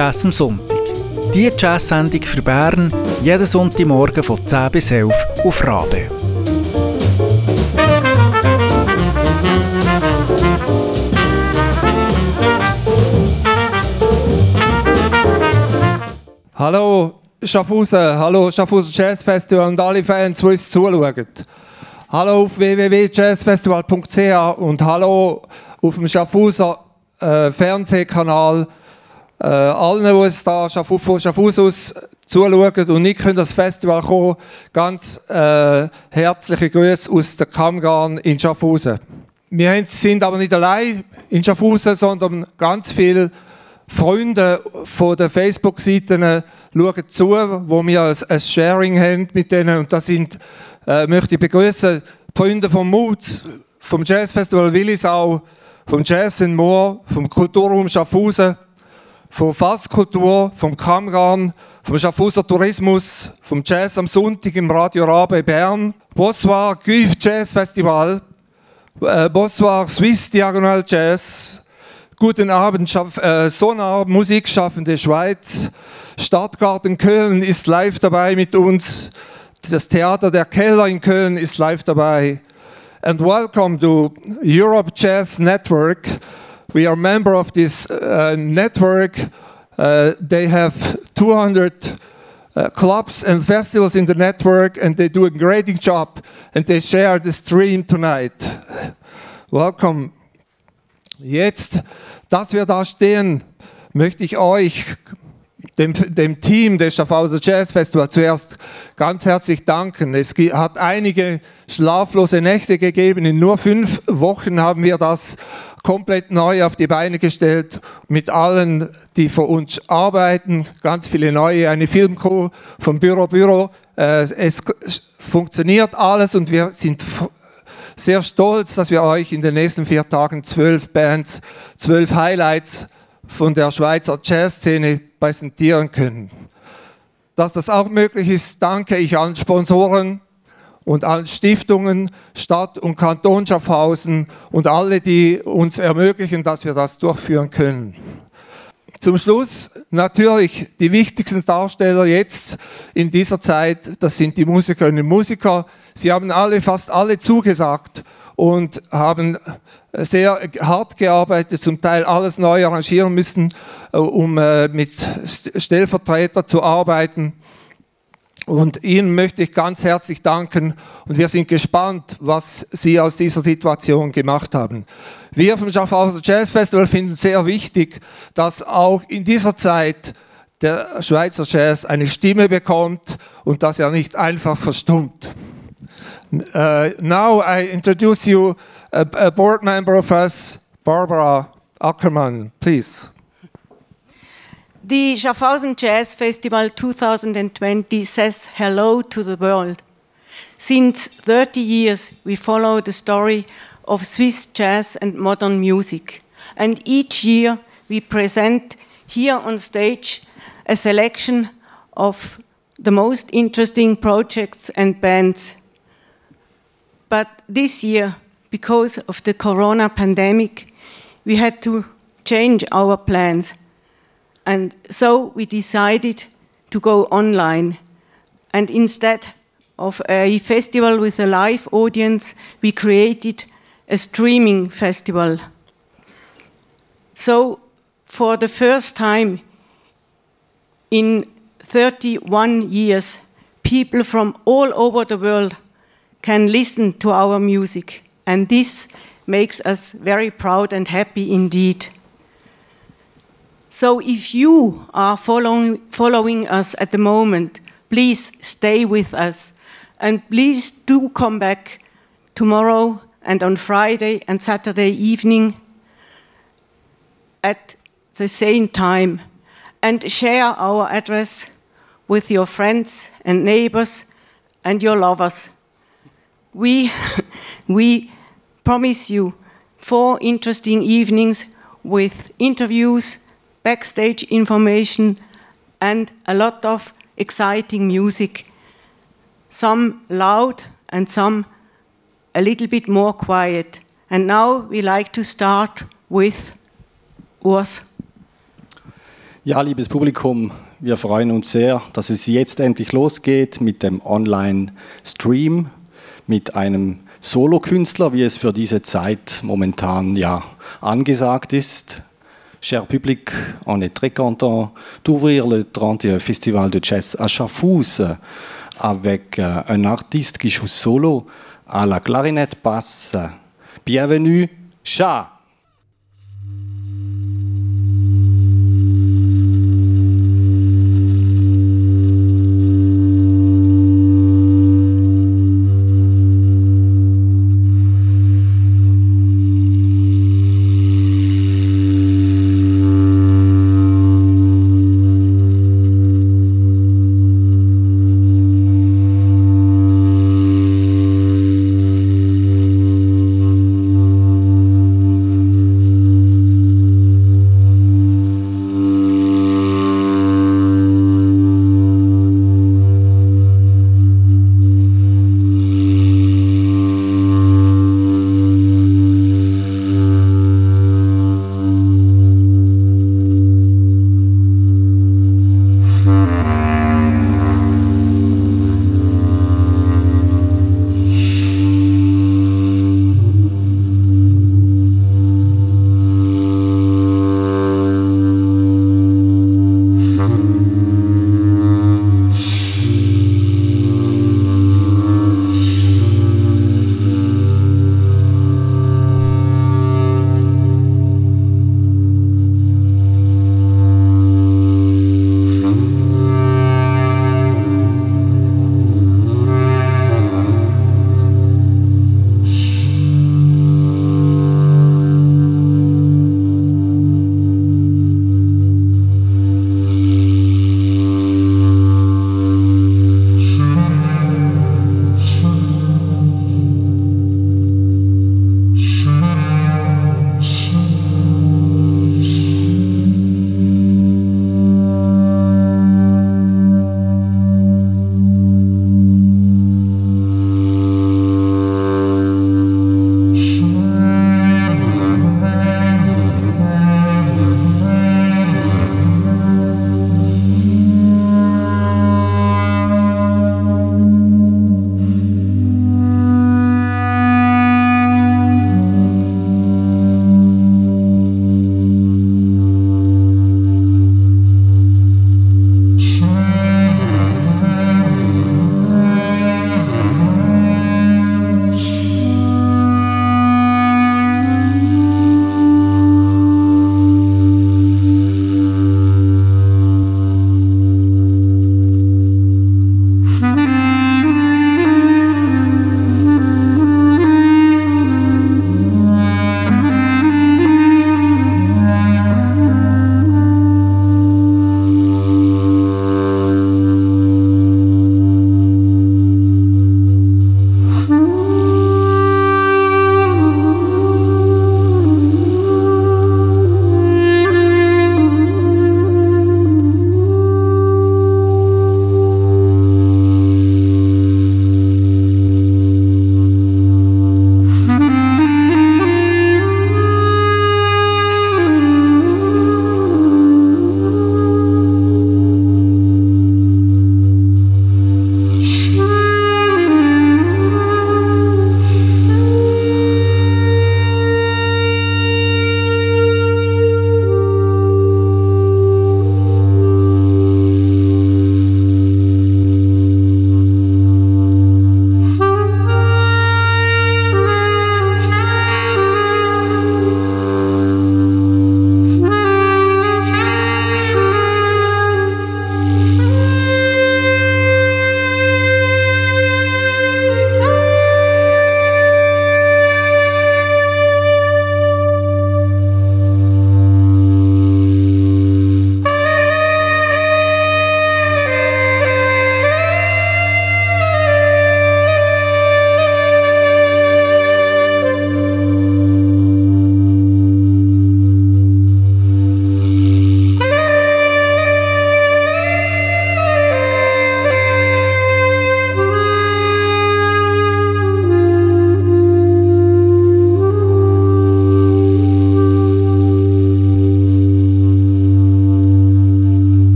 Jazz am Sonntag. Die Jazz-Sendung für Bern jeden Sonntagmorgen von 10 bis 11 auf Rabe. Hallo Schaffhausen, hallo Schaffhausen Jazz Festival und alle Fans, die uns zuschauen. Hallo auf www.jazzfestival.ch und hallo auf dem Schaffhauser äh, Fernsehkanal. Äh, allen, die es da von Schaffhausen aus zuschauen und nicht können das Festival kommen, ganz äh, herzliche Grüße aus der Kammgarn in Schaffhausen. Wir sind aber nicht allein in Schaffhausen, sondern ganz viele Freunde von den Facebook-Seiten schauen zu, wo wir ein, Sharing haben mit denen. Und das sind, äh, möchte ich begrüßen, Freunde vom Mut, vom Jazzfestival Willisau, vom Jazz in Moor, vom Kulturraum Schaffhausen, von Fasskultur, vom Kammgarn, vom Schaffhauser Tourismus, vom Jazz am Sonntag im Radio Rabe Bern, Bonsoir Guif Jazz Festival, äh, Swiss Diagonal Jazz, Guten Abend, Schaff, äh, Sonar, Musikschaffende Schweiz. Stadtgarten Köln ist live dabei mit uns. Das Theater der Keller in Köln ist live dabei. And welcome to Europe Jazz Network. We are member of this uh, network. Uh, they have 200 uh, clubs and festivals in the network, and they do a great job. And they share the stream tonight. Welcome. Jetzt, dass wir da stehen, möchte ich euch, dem, dem Team des Schaffhauser Jazz Festival, zuerst ganz herzlich danken. Es hat einige schlaflose Nächte gegeben. In nur fünf Wochen haben wir das komplett neu auf die Beine gestellt, mit allen, die für uns arbeiten, ganz viele neue, eine Filmcrew vom Büro Büro. Äh, es funktioniert alles und wir sind sehr stolz, dass wir euch in den nächsten vier Tagen zwölf Bands, zwölf Highlights von der Schweizer Jazzszene präsentieren können. Dass das auch möglich ist, danke ich allen Sponsoren und allen Stiftungen, Stadt und Kanton Schaffhausen und alle, die uns ermöglichen, dass wir das durchführen können. Zum Schluss natürlich die wichtigsten Darsteller jetzt in dieser Zeit, das sind die Musikerinnen und Musiker. Sie haben alle, fast alle zugesagt und haben sehr hart gearbeitet, zum Teil alles neu arrangieren müssen, äh, um äh, mit Stellvertreter zu arbeiten. Und Ihnen möchte ich ganz herzlich danken und wir sind gespannt, was Sie aus dieser Situation gemacht haben. Wir vom Schaffhauser Jazz Festival finden sehr wichtig, dass auch in dieser Zeit der Schweizer Jazz eine Stimme bekommt und dass er nicht einfach verstummt. Uh, now I introduce you a, a board member of us, Barbara Ackermann, please. The Schaffhausen Jazz Festival 2020 says hello to the world. Since 30 years, we follow the story of Swiss jazz and modern music. And each year, we present here on stage a selection of the most interesting projects and bands. But this year, because of the corona pandemic, we had to change our plans and so we decided to go online. And instead of a festival with a live audience, we created a streaming festival. So, for the first time in 31 years, people from all over the world can listen to our music. And this makes us very proud and happy indeed. So if you are following, following us at the moment, please stay with us. And please do come back tomorrow and on Friday and Saturday evening at the same time and share our address with your friends and neighbors and your lovers. We, we promise you four interesting evenings with interviews backstage information, and a lot of exciting music. Some loud and some a little bit more quiet. And now we like to start with Urs. Ja, liebes Publikum, wir freuen uns sehr, dass es jetzt endlich losgeht mit dem Online-Stream, mit einem Solokünstler, wie es für diese Zeit momentan ja angesagt ist. Cher public, on est très content d'ouvrir le 31 Festival de Jazz à Schaffhausen avec euh, un artiste qui joue solo à la clarinette basse. Bienvenue, Chat!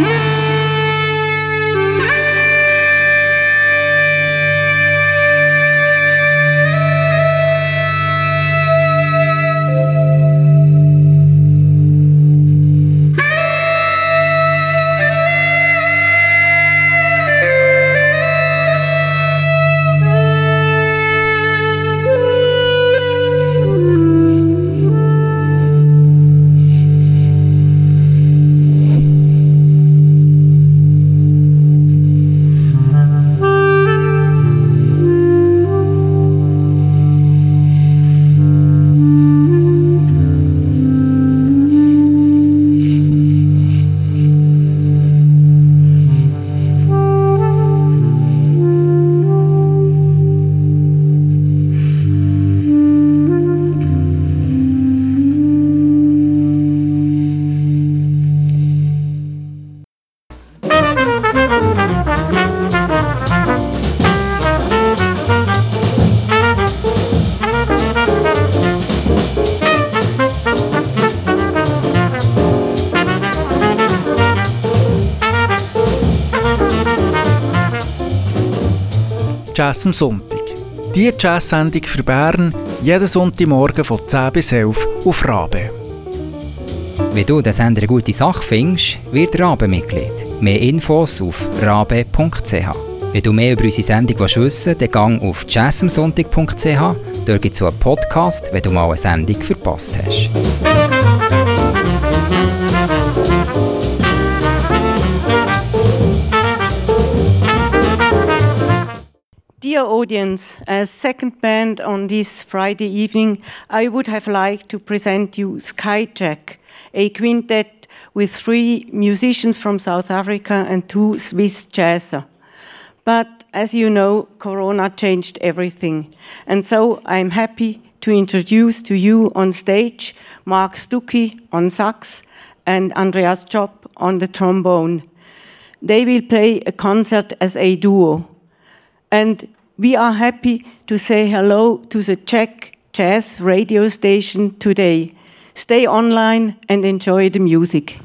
Mm. Jazz am Sonntag. Die Jazz-Sendung für Bern jeden Sonntagmorgen von 10 bis 11 auf Rabe. Wenn du den Sender eine gute Sache findest, wird Rabe Mitglied. Mehr Infos auf rabe.ch. Wenn du mehr über unsere Sendung wissen willst, dann gang auf jazzamsonntag.ch. Dort gibt es einen Podcast, wenn du mal eine Sendung verpasst hast. Dear audience, as second band on this Friday evening, I would have liked to present you Skyjack, a quintet with three musicians from South Africa and two Swiss jazzers. But as you know, Corona changed everything. And so I'm happy to introduce to you on stage Mark Stuckey on sax and Andreas Chop on the trombone. They will play a concert as a duo. And we are happy to say hello to the Czech Jazz radio station today. Stay online and enjoy the music.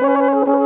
Bye.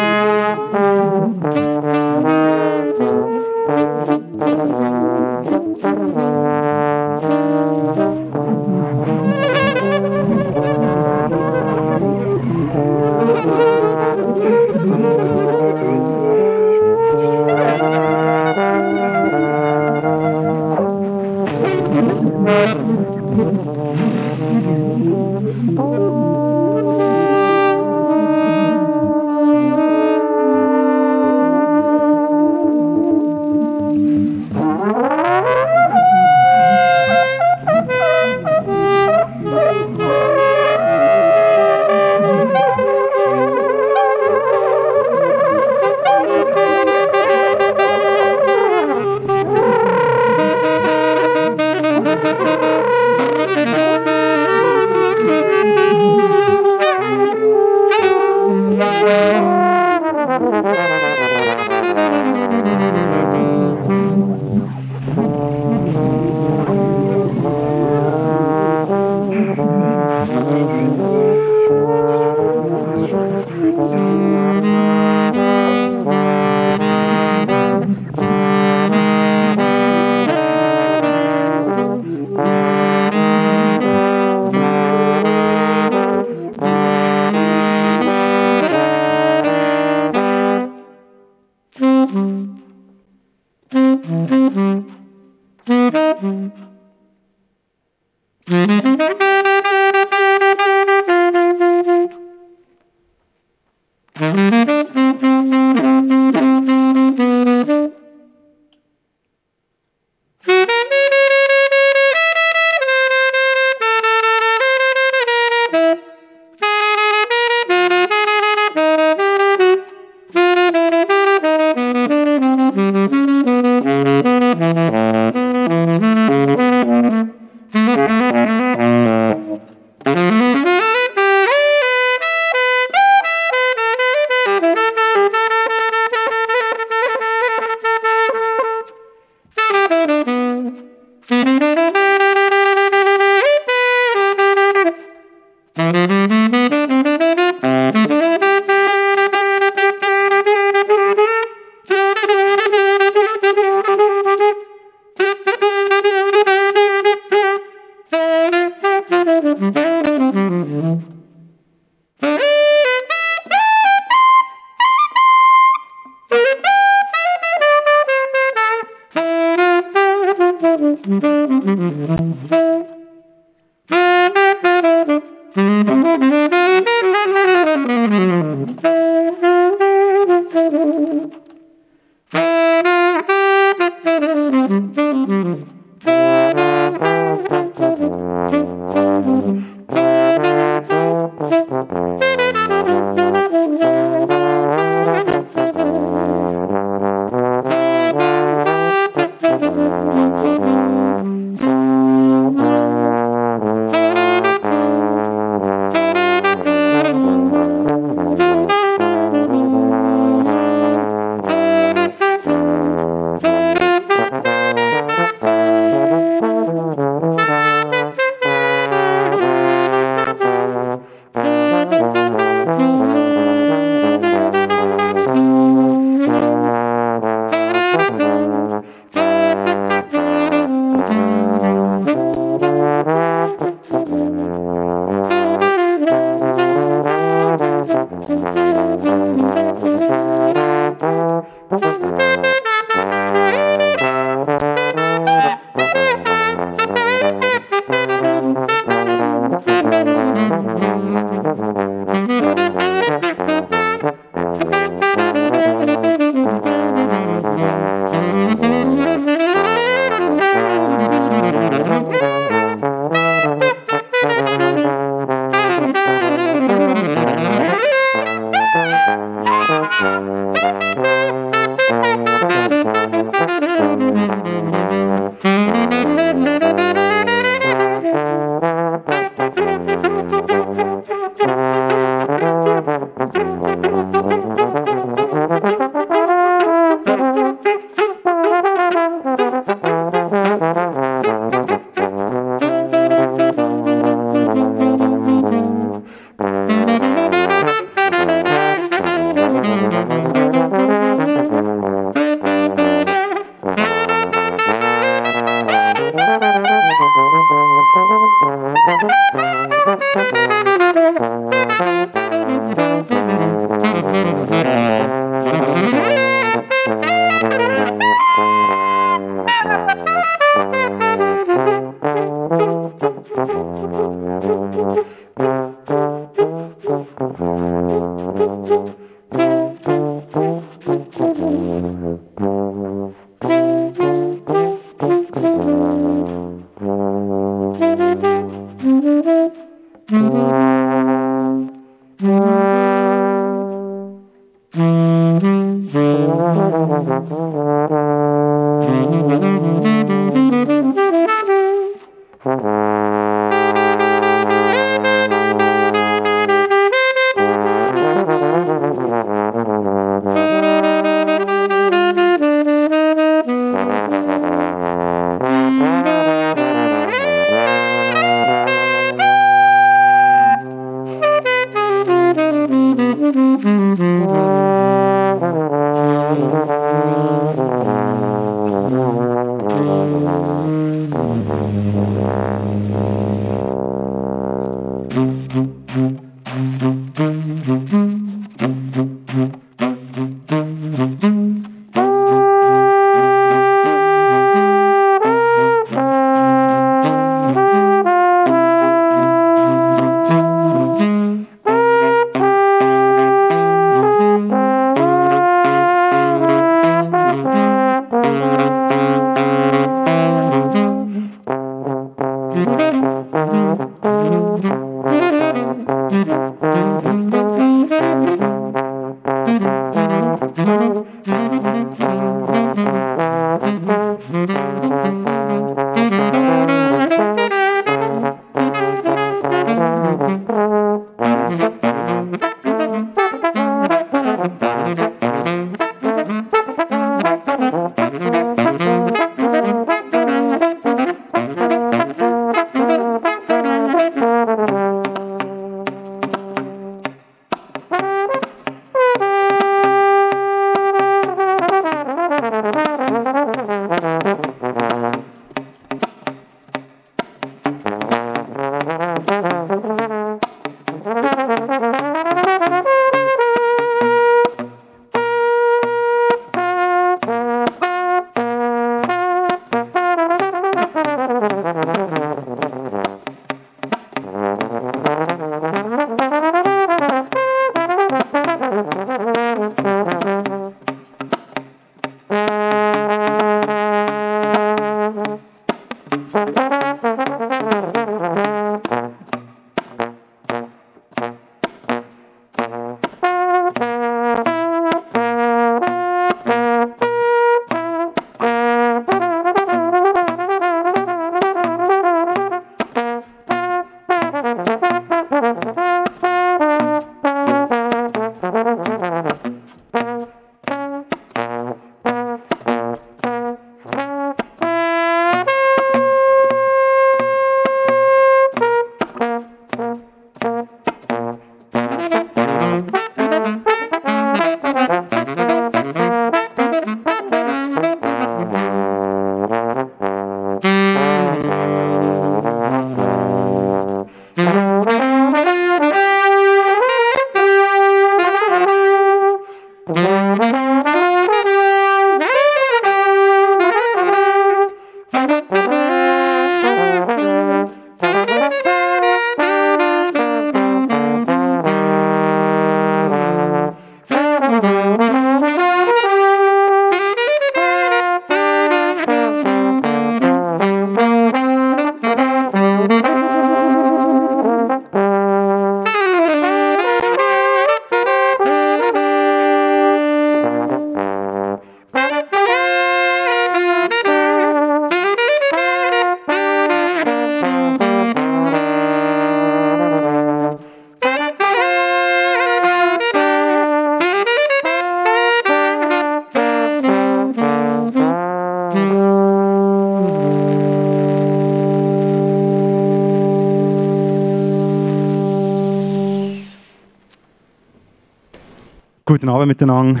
Guten Abend miteinander.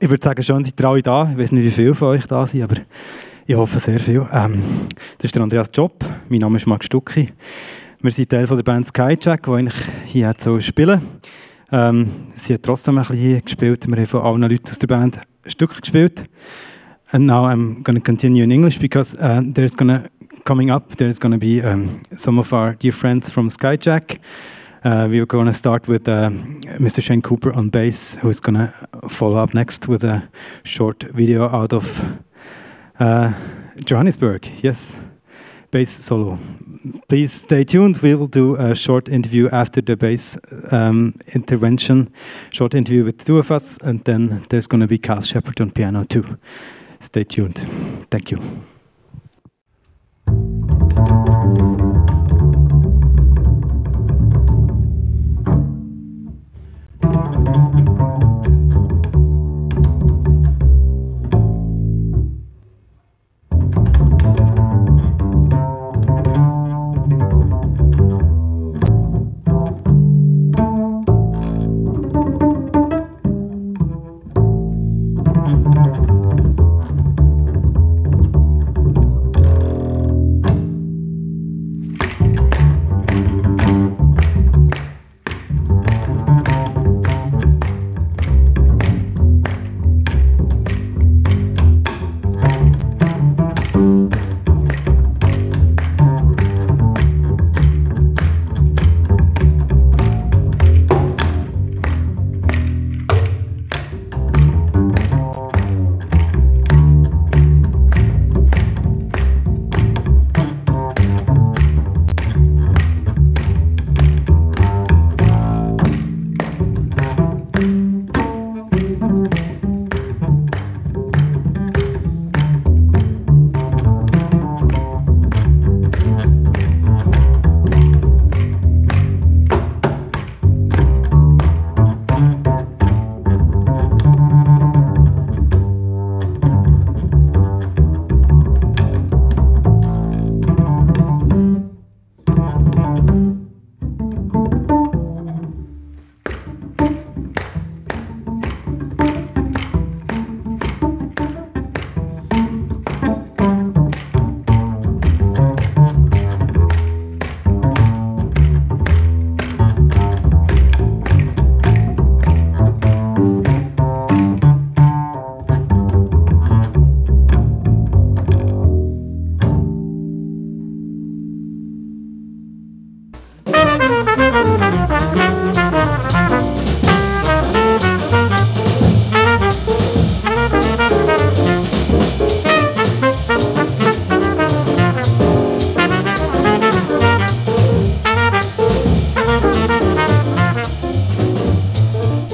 Ich würde sagen, schön seid ihr alle da. Ich weiß nicht, wie viele von euch da sind, aber ich hoffe sehr viel. Ähm, das ist der Andreas Job. Mein Name ist Marc Stucki. Wir sind Teil der Band Skyjack, die eigentlich hier so spielen. Ähm, sie hat trotzdem ein bisschen hier gespielt. Wir haben von allen Leuten aus der Band ein Stück gespielt. And now I'm going to continue in English because uh, there's to coming up. There's to be um, some of our dear friends from Skyjack. Uh, we're going to start with uh, Mr. Shane Cooper on bass, who's going to follow up next with a short video out of uh, Johannesburg. Yes, bass solo. Please stay tuned. We will do a short interview after the bass um, intervention, short interview with two of us, and then there's going to be Carl Shepard on piano too. Stay tuned. Thank you.